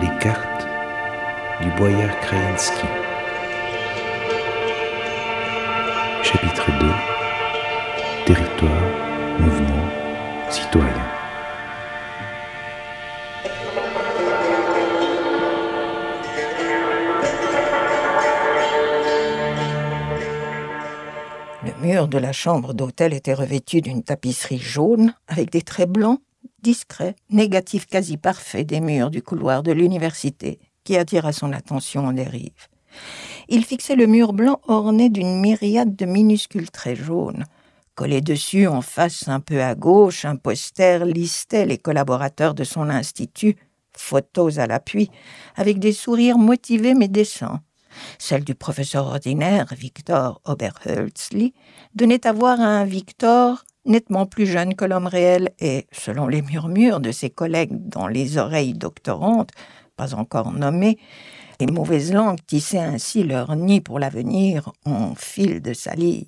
Les cartes du boyard Kraïnski. Chapitre 2 Territoire, mouvement, citoyen. De la chambre d'hôtel était revêtu d'une tapisserie jaune avec des traits blancs discrets, négatifs quasi parfaits des murs du couloir de l'université qui attira son attention en dérive. Il fixait le mur blanc orné d'une myriade de minuscules traits jaunes. Collé dessus, en face un peu à gauche, un poster listait les collaborateurs de son institut, photos à l'appui, avec des sourires motivés mais décents. Celle du professeur ordinaire, Victor Oberhölzli, donnait à voir un Victor nettement plus jeune que l'homme réel et, selon les murmures de ses collègues dans les oreilles doctorantes, pas encore nommées, les mauvaises langues tissaient ainsi leur nid pour l'avenir en fil de salive.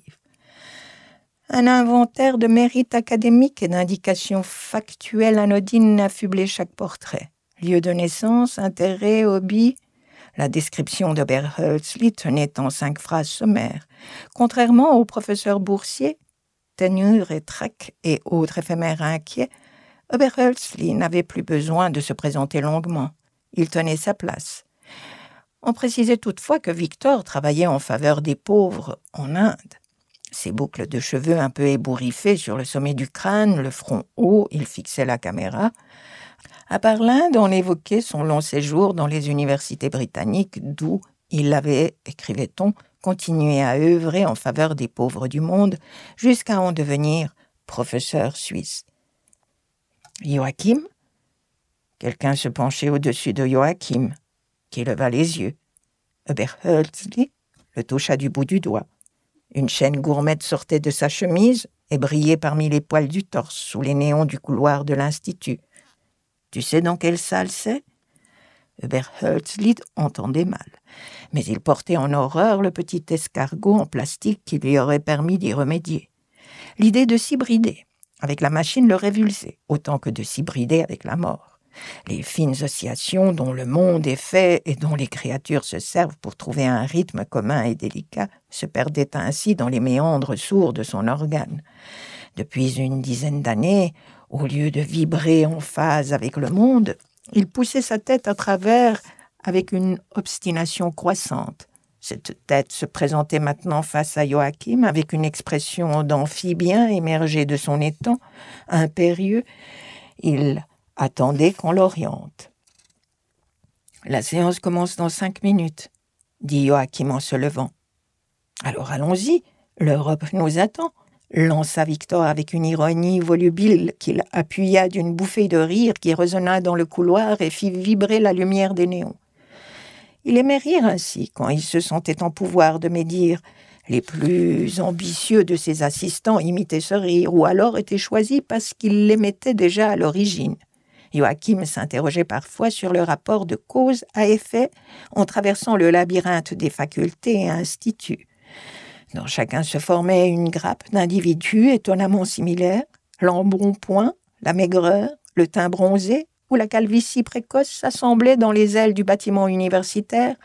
Un inventaire de mérites académiques et d'indications factuelles anodines affublait chaque portrait. Lieu de naissance, intérêt, hobby, la description d'Oberhölzli tenait en cinq phrases sommaires. Contrairement au professeur Boursier, ténure et trac et autres éphémères inquiets, Oberhölzli n'avait plus besoin de se présenter longuement. Il tenait sa place. On précisait toutefois que Victor travaillait en faveur des pauvres en Inde. Ses boucles de cheveux un peu ébouriffées sur le sommet du crâne, le front haut, il fixait la caméra. À part l'Inde, on évoquait son long séjour dans les universités britanniques, d'où il avait, écrivait-on, continué à œuvrer en faveur des pauvres du monde jusqu'à en devenir professeur suisse. Joachim? Quelqu'un se penchait au-dessus de Joachim, qui leva les yeux. Oberhölzli le toucha du bout du doigt. Une chaîne gourmette sortait de sa chemise et brillait parmi les poils du torse sous les néons du couloir de l'Institut. Tu sais dans quelle salle c'est? Hubert entendait mal, mais il portait en horreur le petit escargot en plastique qui lui aurait permis d'y remédier. L'idée de s'hybrider avec la machine le révulsait, autant que de s'hybrider avec la mort. Les fines oscillations dont le monde est fait et dont les créatures se servent pour trouver un rythme commun et délicat se perdaient ainsi dans les méandres sourds de son organe. Depuis une dizaine d'années, au lieu de vibrer en phase avec le monde, il poussait sa tête à travers avec une obstination croissante. Cette tête se présentait maintenant face à Joachim avec une expression d'amphibien émergée de son étang, impérieux. Il attendait qu'on l'oriente. La séance commence dans cinq minutes, dit Joachim en se levant. Alors allons-y, l'Europe nous attend lança Victor avec une ironie volubile qu'il appuya d'une bouffée de rire qui résonna dans le couloir et fit vibrer la lumière des néons. Il aimait rire ainsi quand il se sentait en pouvoir de médire. Les plus ambitieux de ses assistants imitaient ce rire ou alors étaient choisis parce qu'ils l'émettaient déjà à l'origine. Joachim s'interrogeait parfois sur le rapport de cause à effet en traversant le labyrinthe des facultés et instituts. Dans chacun se formait une grappe d'individus étonnamment similaires, l'embonpoint, la maigreur, le teint bronzé ou la calvitie précoce s'assemblaient dans les ailes du bâtiment universitaire,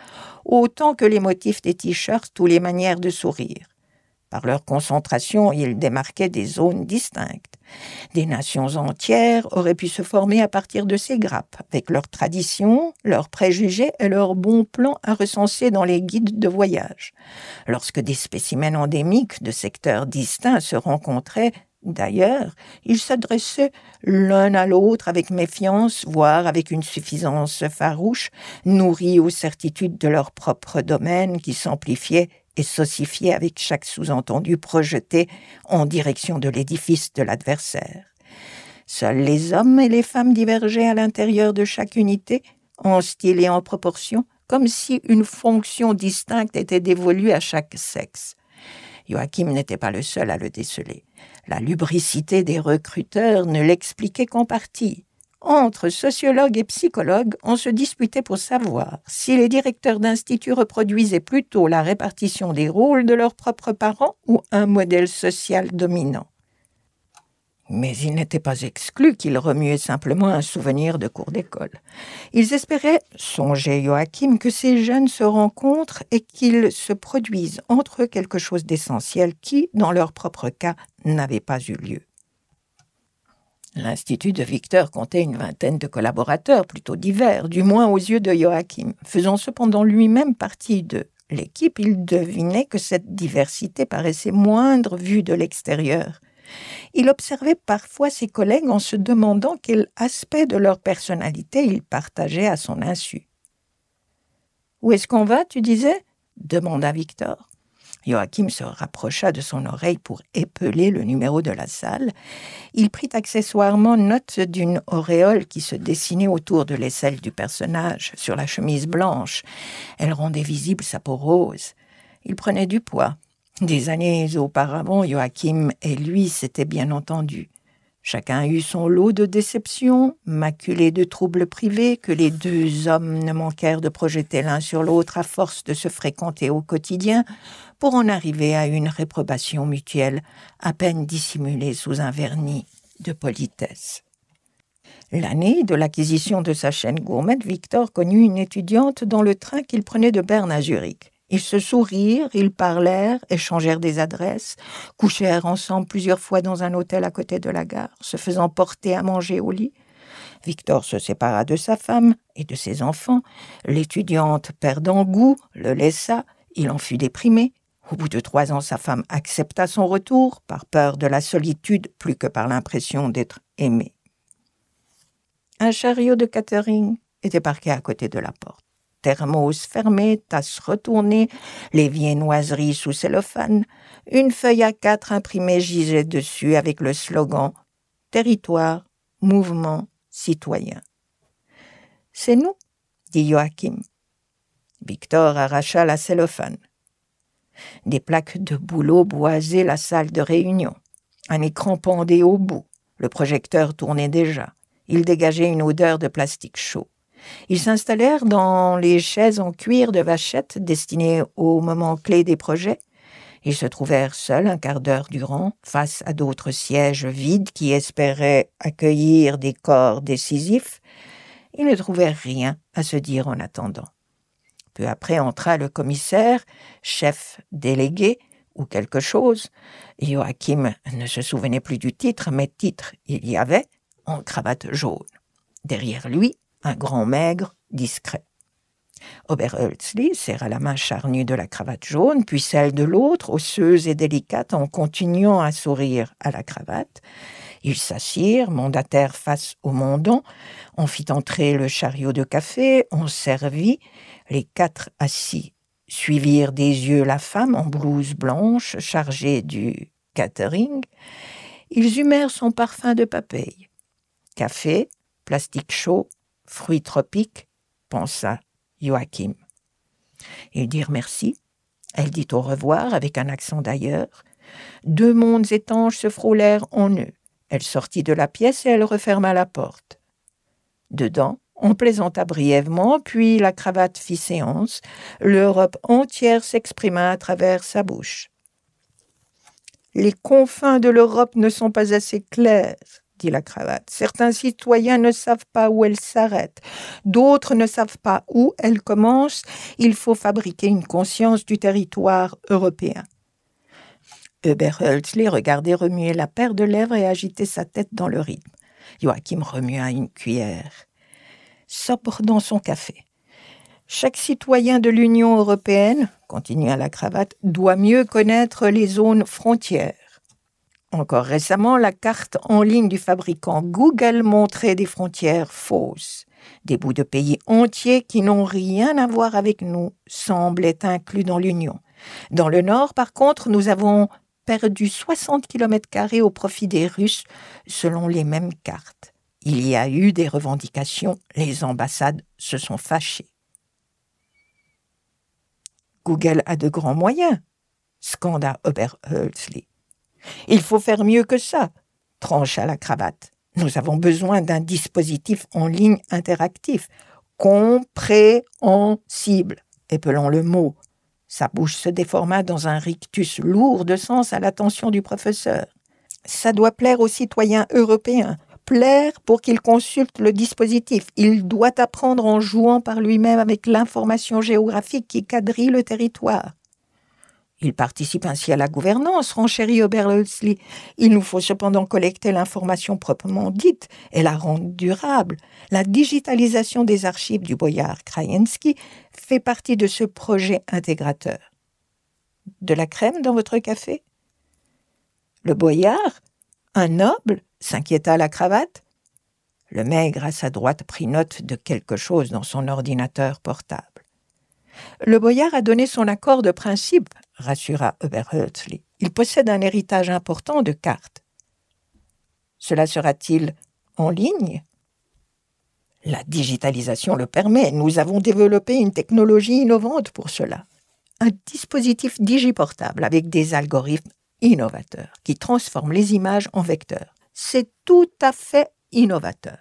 autant que les motifs des t-shirts ou les manières de sourire. Par leur concentration, ils démarquaient des zones distinctes. Des nations entières auraient pu se former à partir de ces grappes, avec leurs traditions, leurs préjugés et leurs bons plans à recenser dans les guides de voyage. Lorsque des spécimens endémiques de secteurs distincts se rencontraient, D'ailleurs, ils s'adressaient l'un à l'autre avec méfiance, voire avec une suffisance farouche, nourris aux certitudes de leur propre domaine qui s'amplifiait et s'ossifiait avec chaque sous-entendu projeté en direction de l'édifice de l'adversaire. Seuls les hommes et les femmes divergeaient à l'intérieur de chaque unité, en style et en proportion, comme si une fonction distincte était dévolue à chaque sexe. Joachim n'était pas le seul à le déceler. La lubricité des recruteurs ne l'expliquait qu'en partie. Entre sociologues et psychologues, on se disputait pour savoir si les directeurs d'instituts reproduisaient plutôt la répartition des rôles de leurs propres parents ou un modèle social dominant. Mais il n'était pas exclu qu'ils remuaient simplement un souvenir de cours d'école. Ils espéraient, songeait Joachim, que ces jeunes se rencontrent et qu'ils se produisent entre eux quelque chose d'essentiel qui, dans leur propre cas, n'avait pas eu lieu. L'Institut de Victor comptait une vingtaine de collaborateurs, plutôt divers, du moins aux yeux de Joachim. Faisant cependant lui-même partie de l'équipe, il devinait que cette diversité paraissait moindre vue de l'extérieur. Il observait parfois ses collègues en se demandant quel aspect de leur personnalité ils partageaient à son insu. Où est-ce qu'on va, tu disais demanda Victor. Joachim se rapprocha de son oreille pour épeler le numéro de la salle. Il prit accessoirement note d'une auréole qui se dessinait autour de l'aisselle du personnage, sur la chemise blanche. Elle rendait visible sa peau rose. Il prenait du poids. Des années auparavant, Joachim et lui s'étaient bien entendus. Chacun eut son lot de déceptions, maculés de troubles privés, que les deux hommes ne manquèrent de projeter l'un sur l'autre à force de se fréquenter au quotidien, pour en arriver à une réprobation mutuelle, à peine dissimulée sous un vernis de politesse. L'année de l'acquisition de sa chaîne gourmette, Victor connut une étudiante dans le train qu'il prenait de Berne à Zurich. Ils se sourirent, ils parlèrent, échangèrent des adresses, couchèrent ensemble plusieurs fois dans un hôtel à côté de la gare, se faisant porter à manger au lit. Victor se sépara de sa femme et de ses enfants. L'étudiante, perdant goût, le laissa. Il en fut déprimé. Au bout de trois ans, sa femme accepta son retour, par peur de la solitude plus que par l'impression d'être aimé. Un chariot de catering était parqué à côté de la porte thermos fermé, tasse retournée, les viennoiseries sous cellophane, une feuille à quatre imprimée gisait dessus avec le slogan Territoire, mouvement, citoyen. C'est nous, dit Joachim. Victor arracha la cellophane. Des plaques de boulot boisaient la salle de réunion. Un écran pendait au bout. Le projecteur tournait déjà. Il dégageait une odeur de plastique chaud. Ils s'installèrent dans les chaises en cuir de vachette destinées au moment clé des projets. Ils se trouvèrent seuls un quart d'heure durant, face à d'autres sièges vides qui espéraient accueillir des corps décisifs. Ils ne trouvèrent rien à se dire en attendant. Peu après entra le commissaire, chef délégué, ou quelque chose. Joachim ne se souvenait plus du titre, mais titre il y avait, en cravate jaune. Derrière lui, un grand maigre, discret. Oberhölzli serra la main charnue de la cravate jaune, puis celle de l'autre, osseuse et délicate, en continuant à sourire à la cravate. Ils s'assirent, mandataire face au mondon. On fit entrer le chariot de café, on servit. Les quatre assis suivirent des yeux la femme en blouse blanche chargée du catering. Ils humèrent son parfum de papaye. Café, plastique chaud, fruits tropiques, pensa Joachim. Ils dirent merci. Elle dit au revoir avec un accent d'ailleurs. Deux mondes étanches se frôlèrent en eux. Elle sortit de la pièce et elle referma la porte. Dedans, on plaisanta brièvement, puis la cravate fit séance. L'Europe entière s'exprima à travers sa bouche. Les confins de l'Europe ne sont pas assez clairs dit la cravate. Certains citoyens ne savent pas où elle s'arrête, d'autres ne savent pas où elle commence. Il faut fabriquer une conscience du territoire européen. Oberhölzli regardait remuer la paire de lèvres et agiter sa tête dans le rythme. Joachim remua une cuillère. Sobre dans son café. Chaque citoyen de l'Union européenne, continua la cravate, doit mieux connaître les zones frontières. Encore récemment, la carte en ligne du fabricant Google montrait des frontières fausses. Des bouts de pays entiers qui n'ont rien à voir avec nous semblent être inclus dans l'Union. Dans le nord, par contre, nous avons perdu 60 km au profit des Russes selon les mêmes cartes. Il y a eu des revendications, les ambassades se sont fâchées. Google a de grands moyens, scanda Oberhölzli. Il faut faire mieux que ça, trancha la cravate. Nous avons besoin d'un dispositif en ligne interactif, compréhensible, épelons le mot. Sa bouche se déforma dans un rictus lourd de sens à l'attention du professeur. Ça doit plaire aux citoyens européens, plaire pour qu'il consulte le dispositif. Il doit apprendre en jouant par lui-même avec l'information géographique qui quadrille le territoire. Il participe ainsi à la gouvernance, renchérit Oberholzli. Il nous faut cependant collecter l'information proprement dite et la rendre durable. La digitalisation des archives du boyard Krajewski fait partie de ce projet intégrateur. De la crème dans votre café? Le boyard? Un noble? s'inquiéta la cravate. Le maigre à sa droite prit note de quelque chose dans son ordinateur portable. Le boyard a donné son accord de principe rassura Oberhölzli. Il possède un héritage important de cartes. Cela sera-t-il en ligne? La digitalisation le permet. Nous avons développé une technologie innovante pour cela. Un dispositif digiportable avec des algorithmes innovateurs qui transforment les images en vecteurs. C'est tout à fait innovateur.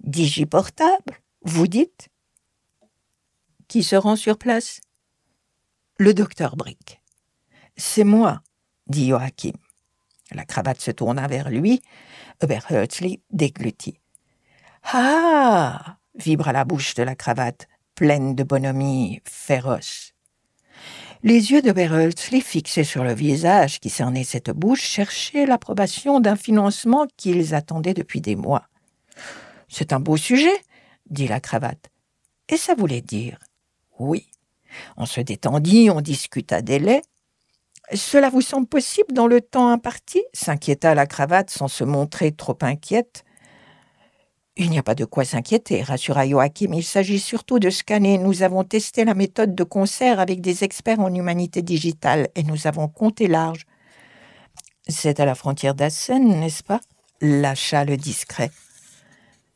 Digiportable, vous dites? Qui se rend sur place? Le docteur Brick. C'est moi, dit Joachim. La cravate se tourna vers lui. Oberherzli déglutit. Ah vibra la bouche de la cravate, pleine de bonhomie féroce. Les yeux d'Oberholzli, fixés sur le visage qui cernait cette bouche, cherchaient l'approbation d'un financement qu'ils attendaient depuis des mois. C'est un beau sujet, dit la cravate. Et ça voulait dire oui. On se détendit, on discuta délai. Cela vous semble possible dans le temps imparti? s'inquiéta la cravate sans se montrer trop inquiète. Il n'y a pas de quoi s'inquiéter, rassura Joachim. Il s'agit surtout de scanner. Nous avons testé la méthode de concert avec des experts en humanité digitale et nous avons compté large. C'est à la frontière d'Assen, n'est-ce pas? Lâcha le discret.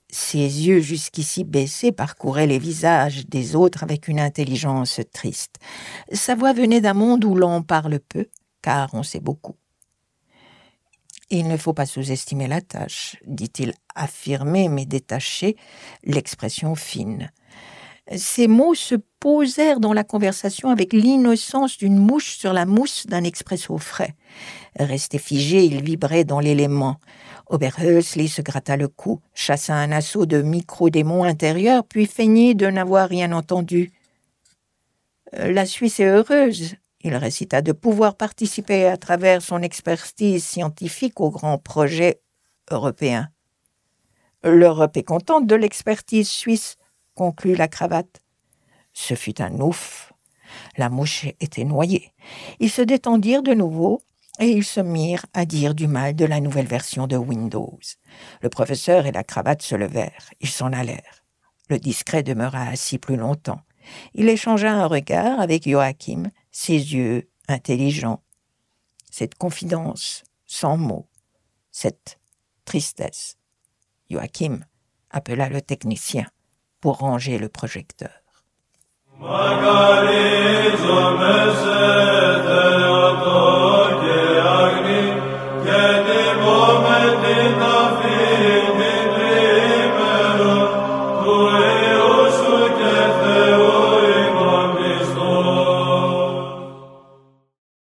Ses yeux jusqu'ici baissés parcouraient les visages des autres avec une intelligence triste. Sa voix venait d'un monde où l'on parle peu, car on sait beaucoup. Il ne faut pas sous-estimer la tâche, dit-il, affirmé mais détaché, l'expression fine. Ces mots se posèrent dans la conversation avec l'innocence d'une mouche sur la mousse d'un expresso frais. Resté figé, il vibrait dans l'élément. Oberhölzli se gratta le cou, chassa un assaut de micro-démons intérieurs, puis feignit de n'avoir rien entendu. Euh, la Suisse est heureuse, il récita, de pouvoir participer à travers son expertise scientifique au grand projet européen. L'Europe est contente de l'expertise suisse, conclut la cravate. Ce fut un ouf. La mouche était noyée. Ils se détendirent de nouveau et ils se mirent à dire du mal de la nouvelle version de Windows. Le professeur et la cravate se levèrent, ils s'en allèrent. Le discret demeura assis plus longtemps. Il échangea un regard avec Joachim, ses yeux intelligents. Cette confidence sans mots, cette tristesse. Joachim appela le technicien pour ranger le projecteur.